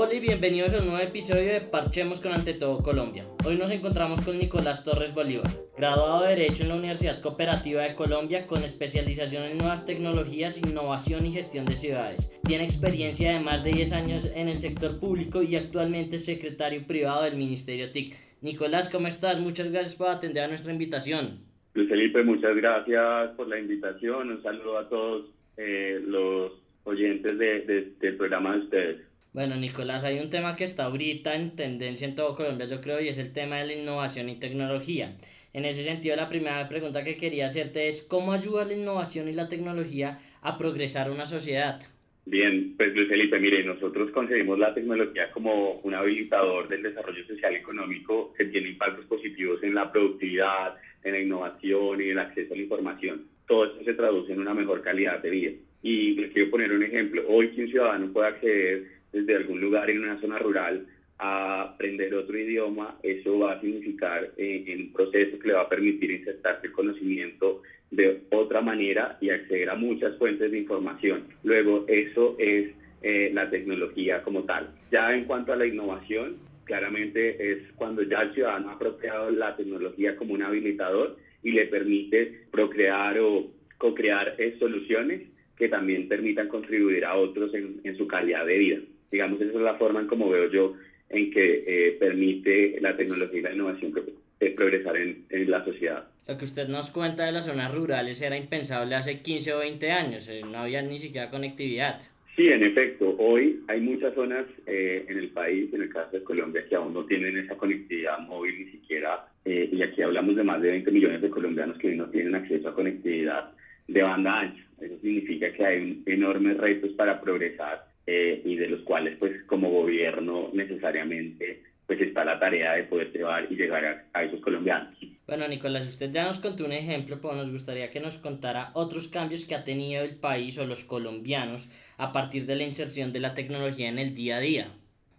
Hola y bienvenidos a un nuevo episodio de Parchemos con Ante Todo Colombia. Hoy nos encontramos con Nicolás Torres Bolívar, graduado de Derecho en la Universidad Cooperativa de Colombia con especialización en nuevas tecnologías, innovación y gestión de ciudades. Tiene experiencia de más de 10 años en el sector público y actualmente es secretario privado del Ministerio TIC. Nicolás, ¿cómo estás? Muchas gracias por atender a nuestra invitación. Luis Felipe, muchas gracias por la invitación. Un saludo a todos eh, los oyentes de, del programa de ustedes. Bueno, Nicolás, hay un tema que está ahorita en tendencia en todo Colombia, yo creo, y es el tema de la innovación y tecnología. En ese sentido, la primera pregunta que quería hacerte es, ¿cómo ayuda la innovación y la tecnología a progresar una sociedad? Bien, pues Luis Felipe, mire, nosotros concebimos la tecnología como un habilitador del desarrollo social y económico que tiene impactos positivos en la productividad, en la innovación y el acceso a la información. Todo esto se traduce en una mejor calidad de vida. Y les quiero poner un ejemplo. Hoy si un ciudadano puede acceder desde algún lugar en una zona rural a aprender otro idioma, eso va a significar eh, un proceso que le va a permitir insertarse el conocimiento de otra manera y acceder a muchas fuentes de información. Luego, eso es eh, la tecnología como tal. Ya en cuanto a la innovación, claramente es cuando ya el ciudadano ha apropiado la tecnología como un habilitador y le permite procrear o co-crear eh, soluciones que también permitan contribuir a otros en su calidad de vida. Digamos, esa es la forma en como veo yo en que eh, permite la tecnología y la innovación que, progresar en, en, la sociedad. Lo que usted nos cuenta de las zonas rurales era impensable hace 15 o 20 años, eh, no había ni siquiera conectividad. Sí, en efecto, hoy hay muchas zonas eh, en el país, en el caso de Colombia, que aún no tienen esa conectividad móvil ni siquiera, y aquí hablamos de más de 20 millones de colombianos que no tienen acceso a conectividad de banda ancha. Eso significa que hay enormes retos para progresar eh, y de los cuales pues como gobierno necesariamente pues está la tarea de poder llevar y llegar a, esos colombianos. Bueno, Nicolás, usted ya nos contó un ejemplo, pero nos gustaría que nos contara otros cambios que ha tenido el país o los colombianos a partir de la inserción de la tecnología en el día a día.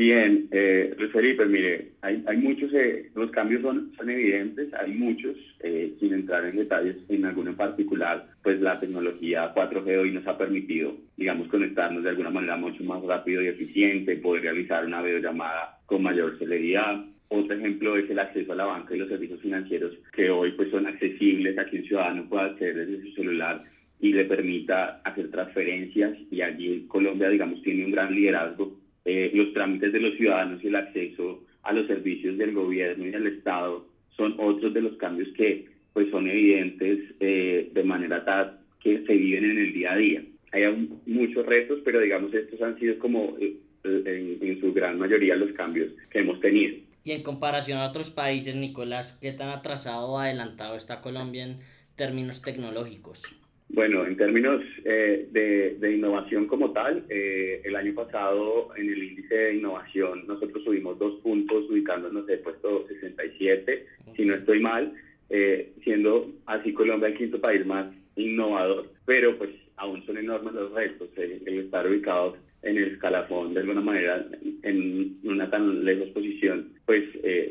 Bien, eh, Felipe, mire, hay, hay muchos, eh, los cambios son, son evidentes, hay muchos, eh, sin entrar en detalles en alguno en particular, pues la tecnología 4G hoy nos ha permitido, digamos, conectarnos de alguna manera mucho más rápido y eficiente, poder realizar una videollamada con mayor celeridad. Otro ejemplo es el acceso a la banca y los servicios financieros que hoy pues son accesibles a que un ciudadano pueda acceder desde su celular y le permita hacer transferencias y allí Colombia, digamos, tiene un gran liderazgo eh, los trámites de los ciudadanos y el acceso a los servicios del gobierno y del Estado son otros de los cambios que pues son evidentes eh, de manera tal que se viven en el día a día. Hay muchos retos, pero digamos estos han sido como eh, en, en su gran mayoría los cambios que hemos tenido. Y en comparación a otros países, Nicolás, ¿qué tan atrasado o adelantado está Colombia en términos tecnológicos? Bueno, en términos eh, de, innovación como tal, eh, el año pasado en el índice de innovación nosotros subimos dos puntos ubicándonos de puesto 67, si no estoy mal, eh, siendo así Colombia el quinto país más innovador, pero pues aún son enormes los retos, el, estar ubicados en el escalafón de alguna manera en una tan lejos posición, pues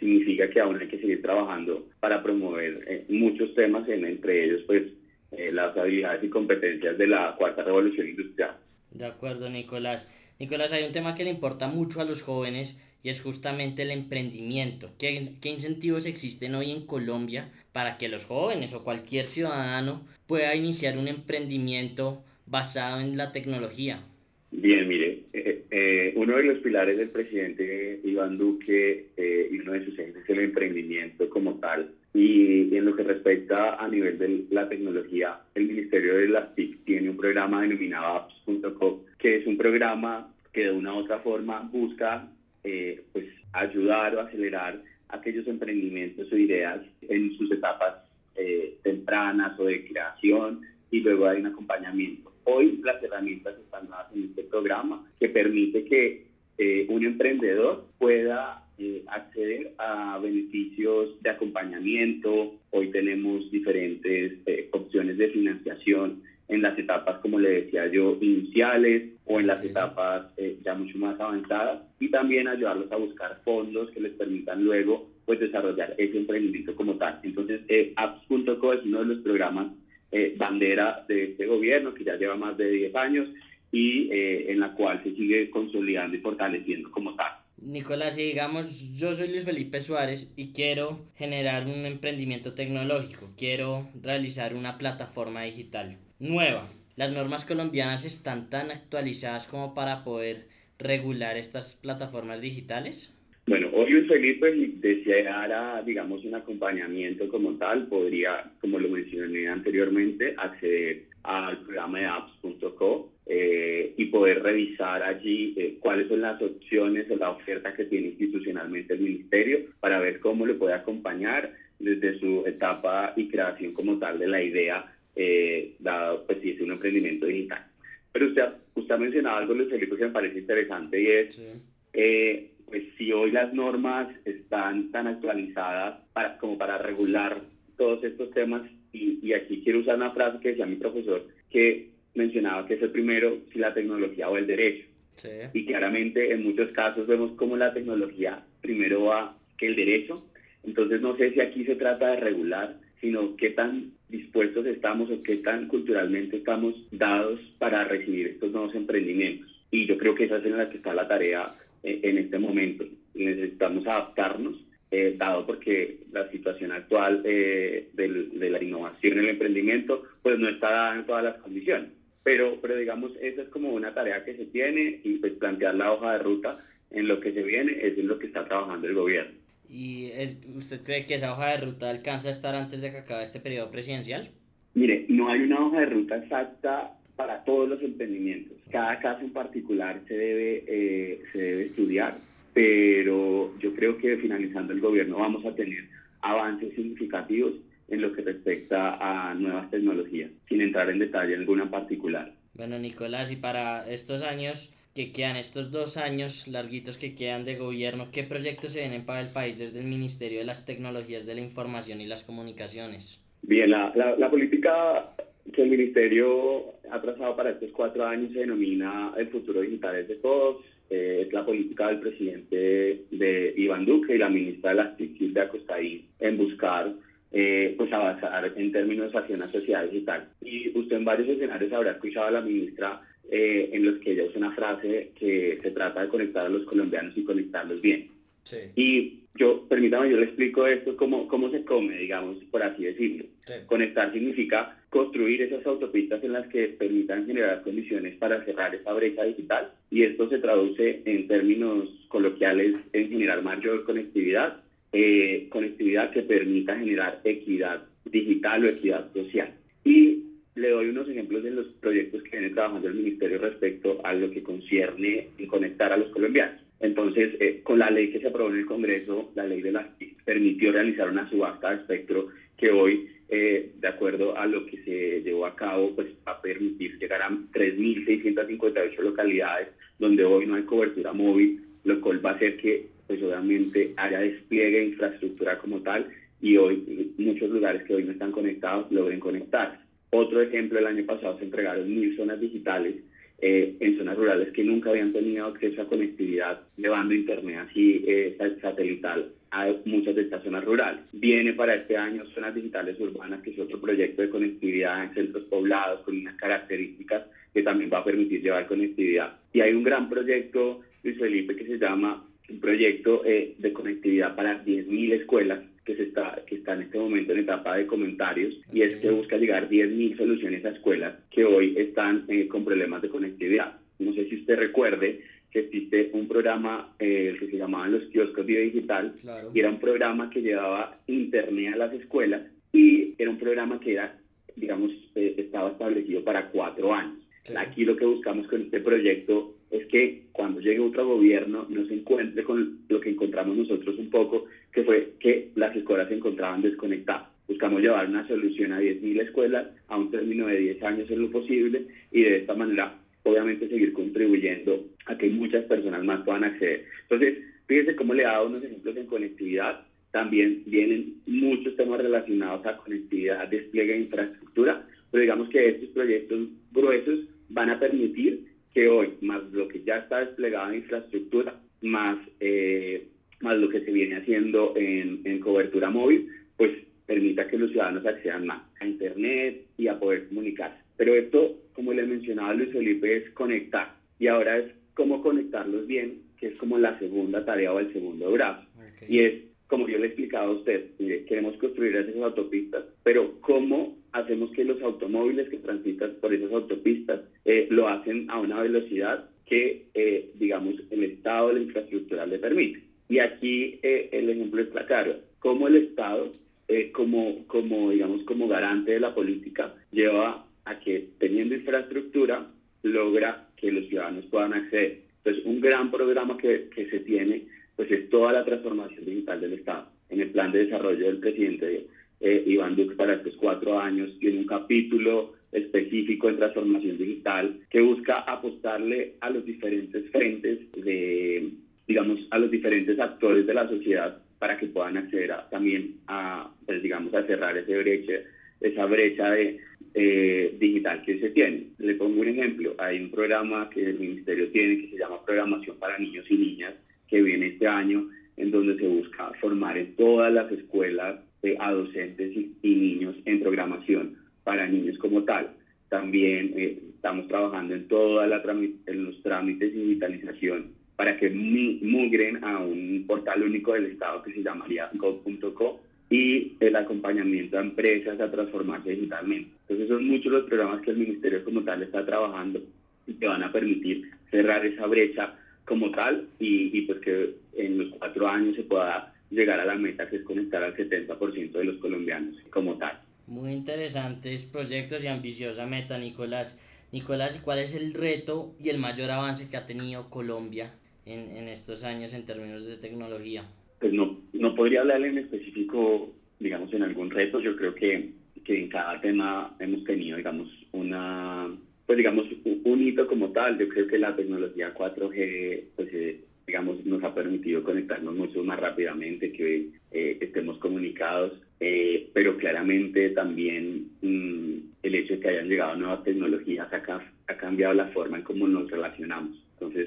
significa que aún hay que seguir trabajando para promover muchos temas, en, entre ellos pues eh, las habilidades y competencias de la cuarta revolución industrial. De acuerdo, Nicolás. Nicolás, hay un tema que le importa mucho a los jóvenes y es justamente el emprendimiento. ¿Qué, ¿Qué, incentivos existen hoy en Colombia para que los jóvenes o cualquier ciudadano pueda iniciar un emprendimiento basado en la tecnología? Bien, mire, eh, eh, uno de los pilares del presidente Iván Duque y uno de sus ejes es el emprendimiento como tal. Y, en lo que respecta a nivel de la tecnología, el Ministerio de las TIC tiene un programa denominado apps.com, que es un programa que de una u otra forma busca eh, pues, ayudar o acelerar aquellos emprendimientos o ideas en sus etapas eh, tempranas o de creación y luego hay un acompañamiento. Hoy las herramientas están dadas en este programa que permite que eh, un emprendedor pueda eh, acceder a beneficios de acompañamiento. Hoy tenemos diferentes eh, opciones de financiación en las etapas, como le decía yo, iniciales o en las etapas eh, ya mucho más avanzadas y también ayudarlos a buscar fondos que les permitan luego pues desarrollar ese emprendimiento como tal. Entonces, apps.co es uno de los programas bandera de este gobierno que ya lleva más de 10 años y eh, en la cual se sigue consolidando y fortaleciendo como tal. Nicolás, si digamos, yo soy Luis Felipe Suárez y quiero generar un emprendimiento tecnológico, quiero realizar una plataforma digital nueva. ¿Las normas colombianas están tan actualizadas como para poder regular estas plataformas digitales? Bueno, hoy Luis Felipe, deseara, digamos, un acompañamiento como tal, podría, como lo mencioné anteriormente, acceder al programa de apps.co eh, y poder revisar allí eh, cuáles son las opciones o la oferta que tiene institucionalmente el ministerio para ver cómo le puede acompañar desde su etapa y creación como tal de la idea, eh, dado pues si es un emprendimiento digital. Pero usted, usted ha mencionado algo, Luis Felipe, que me parece interesante y es, eh, pues si hoy las normas están tan actualizadas para, como para regular todos estos temas, y, y aquí quiero usar una frase que decía mi profesor, que mencionaba que es el primero si la tecnología o el derecho. Y claramente en muchos casos vemos cómo la tecnología primero va que el derecho. Entonces no sé si aquí se trata de regular, sino qué tan dispuestos estamos o qué tan culturalmente estamos dados para recibir estos nuevos emprendimientos. Y yo creo que esa es en la que está la tarea eh, en este momento. Necesitamos adaptarnos, eh, dado porque la situación actual eh, de la innovación en el emprendimiento pues no está dada en todas las condiciones. Pero, pero digamos, esa es como una tarea que se tiene y pues plantear la hoja de ruta en lo que se viene es en lo que está trabajando el gobierno. ¿Y es, usted cree que esa hoja de ruta alcanza a estar antes de que acabe este periodo presidencial? Mire, no hay una hoja de ruta exacta para todos los emprendimientos. Cada caso en particular se debe, eh, se debe estudiar, pero creo que finalizando el gobierno vamos a tener avances significativos en lo que respecta a nuevas tecnologías, sin entrar en detalle en alguna particular. Bueno, Nicolás, y para estos años que quedan, estos dos años larguitos que quedan de gobierno, ¿qué proyectos se vienen para el país desde el Ministerio de las Tecnologías de la Información y las Comunicaciones? Bien, la, la, la política que el Ministerio ha trazado para estos cuatro años se denomina El futuro digital es de todos. Eh, es la política del presidente de Iván Duque y la ministra de las TIC, Silvia Costaín, en buscar eh, pues avanzar en términos hacia una sociedad digital. Y usted en varios escenarios habrá escuchado a la ministra eh, en los que ella usa una frase que se trata de conectar a los colombianos y conectarlos bien. Sí. Y yo, permítame, yo le explico esto, cómo, cómo se come, digamos, por así decirlo. Conectar significa construir esas autopistas en las que permitan generar condiciones para cerrar esa brecha digital y esto se traduce en términos coloquiales en generar mayor conectividad, eh, conectividad que permita generar equidad digital o equidad social. Y le doy unos ejemplos de los proyectos que viene trabajando el Ministerio respecto a lo que concierne en conectar a los colombianos. Entonces, eh, con la ley que se aprobó en el Congreso, la ley de las permitió realizar una subasta de espectro que hoy, eh, de acuerdo a lo que se llevó a cabo, pues va a permitir llegar a 3.658 localidades donde hoy no hay cobertura móvil, lo cual va a hacer que pues obviamente haya despliegue de infraestructura como tal y hoy muchos lugares que hoy no están conectados logren conectarse. Otro ejemplo, el año pasado se entregaron mil zonas digitales eh, en zonas rurales que nunca habían tenido acceso a conectividad, llevando internet así eh, satelital a muchas de estas zonas rurales. Viene para este año zonas digitales urbanas, que es otro proyecto de conectividad en centros poblados con unas características que también va a permitir llevar conectividad. Y hay un gran proyecto, Luis Felipe, que se llama un proyecto eh, de conectividad para 10.000 escuelas que, se está, que está en este momento en etapa de comentarios y es que busca llegar 10.000 soluciones a escuelas que hoy están eh, con problemas de conectividad. No sé si usted recuerde que existe un programa eh, que se llamaba los kioscos Vida Digital y era un programa que llevaba internet a las escuelas y era un programa que era, digamos, estaba establecido para cuatro años. Aquí lo que buscamos con este proyecto es que cuando llegue otro gobierno no se encuentre con lo que encontramos nosotros un poco, que fue que las escuelas se encontraban desconectadas. Buscamos llevar una solución a 10.000 escuelas a un término de 10 años en lo posible y de esta manera obviamente seguir contribuyendo a que muchas personas más puedan acceder. Entonces, fíjese cómo le he dado unos ejemplos en conectividad. También vienen muchos temas relacionados a conectividad, despliegue de infraestructura, pero digamos que estos proyectos gruesos van a permitir que hoy, más lo que ya está desplegado en infraestructura, más, eh, más lo que se viene haciendo en, en cobertura móvil, pues permita que los ciudadanos accedan más a Internet y a poder comunicarse. Pero esto, como le mencionaba Luis Felipe, es conectar. Y ahora es cómo conectarlos bien, que es como la segunda tarea o el segundo brazo. Y es, como yo le he explicado a usted, queremos construir esas autopistas, pero ¿cómo hacemos que los automóviles que transitan por esas autopistas eh, lo hacen a una velocidad que, eh, digamos, el estado la infraestructura le permite? Y aquí eh, el ejemplo está claro, cómo el Estado, como, como, digamos, como garante de la política, lleva a que teniendo infraestructura logra que los ciudadanos puedan acceder. Entonces, un gran programa que, que se tiene pues es toda la transformación digital del Estado. En el plan de desarrollo del presidente eh, Iván Duque para estos cuatro años tiene un capítulo específico en transformación digital que busca apostarle a los diferentes frentes de, digamos, a los diferentes actores de la sociedad para que puedan acceder también a, pues, digamos, a cerrar ese brecha, esa brecha de, eh, digital que se tiene. Le pongo un ejemplo, hay un programa que el ministerio tiene que se llama Programación para Niños y Niñas, que viene este año, en donde se busca formar en todas las escuelas eh, a docentes y, niños en programación para niños como tal. También eh, estamos trabajando en todos los trámites de digitalización para que migren a un portal único del Estado que se llamaría go.co y el acompañamiento a empresas a transformarse digitalmente. Entonces son muchos los programas que el Ministerio como tal está trabajando y que van a permitir cerrar esa brecha como tal y, y pues que en los cuatro años se pueda llegar a la meta que es conectar al 70% de los colombianos como tal. Muy interesantes proyectos y ambiciosa meta, Nicolás. Nicolás, ¿cuál es el reto y el mayor avance que ha tenido Colombia en, en estos años en términos de tecnología? Pues no, no podría hablarle en específico, digamos, en algún reto. Yo creo que, que en cada tema hemos tenido, digamos, una, pues digamos, un hito como tal. Yo creo que la tecnología 4G, pues, eh, digamos, nos ha permitido conectarnos mucho más rápidamente, que eh, estemos comunicados, eh, pero claramente también mm, el hecho de que hayan llegado nuevas tecnologías ha, ha cambiado la forma en cómo nos relacionamos. Entonces,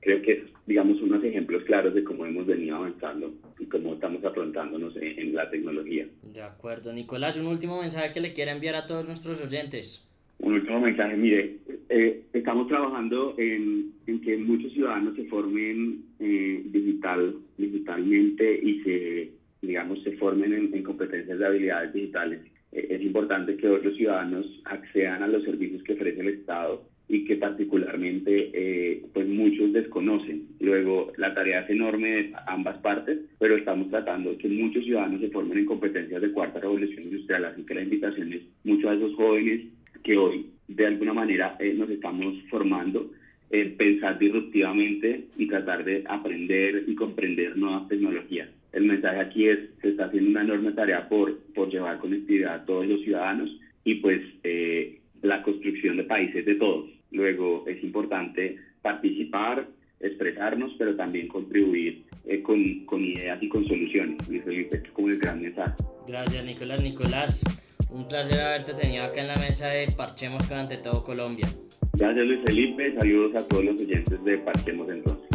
creo que es, digamos, unos ejemplos claros de cómo hemos venido avanzando y cómo estamos afrontándonos en, la tecnología. De acuerdo. Nicolás, un último mensaje que le quiera enviar a todos nuestros oyentes. Un último mensaje, mire, eh, estamos trabajando en, en, que muchos ciudadanos se formen eh, digital, digitalmente y se, digamos, se formen en, competencias de habilidades digitales. Eh, es importante que los ciudadanos accedan a los servicios que ofrece el Estado y que particularmente eh, pues muchos desconocen. Luego, la tarea es enorme de ambas partes, pero estamos tratando que muchos ciudadanos se formen en competencias de cuarta revolución industrial, así que la invitación es muchos de esos jóvenes que hoy de alguna manera eh, nos estamos formando, eh, pensar disruptivamente y tratar de aprender y comprender nuevas tecnologías. El mensaje aquí es, se está haciendo una enorme tarea por, por llevar conectividad a todos los ciudadanos y pues eh, la construcción de países de todos. Luego es importante participar, expresarnos, pero también contribuir eh, con, con, ideas y con soluciones. Luis Felipe, es como el gran mensaje. Gracias, Nicolás. Nicolás, un placer haberte tenido acá en la mesa de Parchemos con Ante Todo Colombia. Gracias, Luis Felipe. Saludos a todos los oyentes de Parchemos entonces.